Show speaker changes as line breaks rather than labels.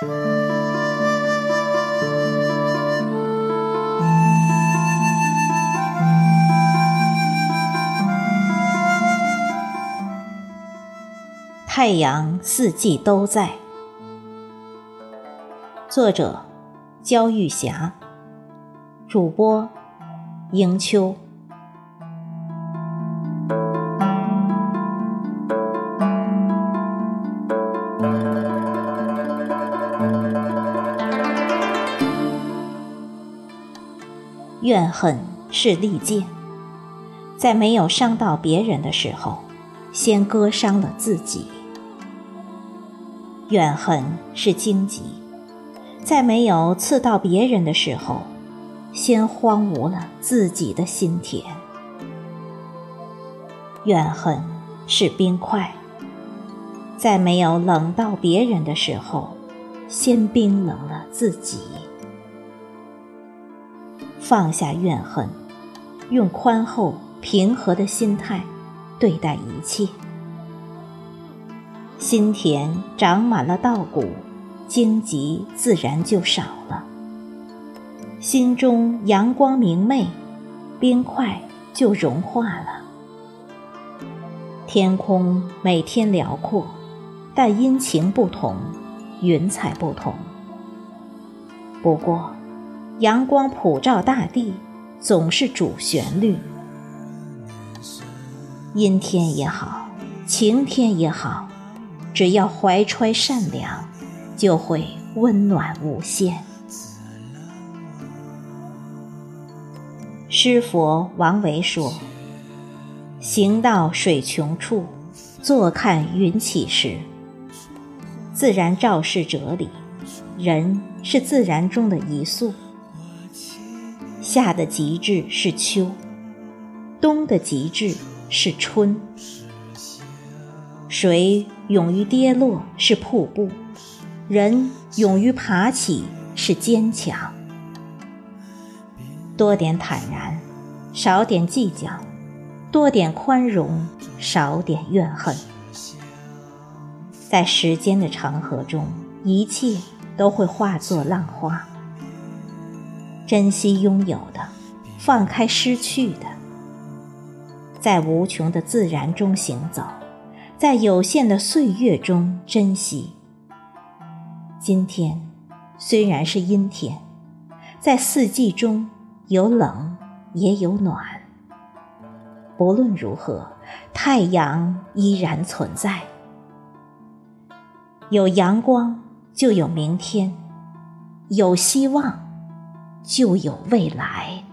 太阳四季都在。作者：焦玉霞，主播：迎秋。怨恨是利剑，在没有伤到别人的时候，先割伤了自己。怨恨是荆棘，在没有刺到别人的时候，先荒芜了自己的心田。怨恨是冰块，在没有冷到别人的时候，先冰冷了自己。放下怨恨，用宽厚平和的心态对待一切。心田长满了稻谷，荆棘自然就少了；心中阳光明媚，冰块就融化了。天空每天辽阔，但阴晴不同，云彩不同。不过，阳光普照大地，总是主旋律。阴天也好，晴天也好。只要怀揣善良，就会温暖无限。诗佛王维说：“行到水穷处，坐看云起时。”自然照世哲理，人是自然中的一粟。夏的极致是秋，冬的极致是春。水勇于跌落是瀑布，人勇于爬起是坚强。多点坦然，少点计较；多点宽容，少点怨恨。在时间的长河中，一切都会化作浪花。珍惜拥有的，放开失去的，在无穷的自然中行走。在有限的岁月中珍惜。今天虽然是阴天，在四季中有冷也有暖。不论如何，太阳依然存在。有阳光就有明天，有希望就有未来。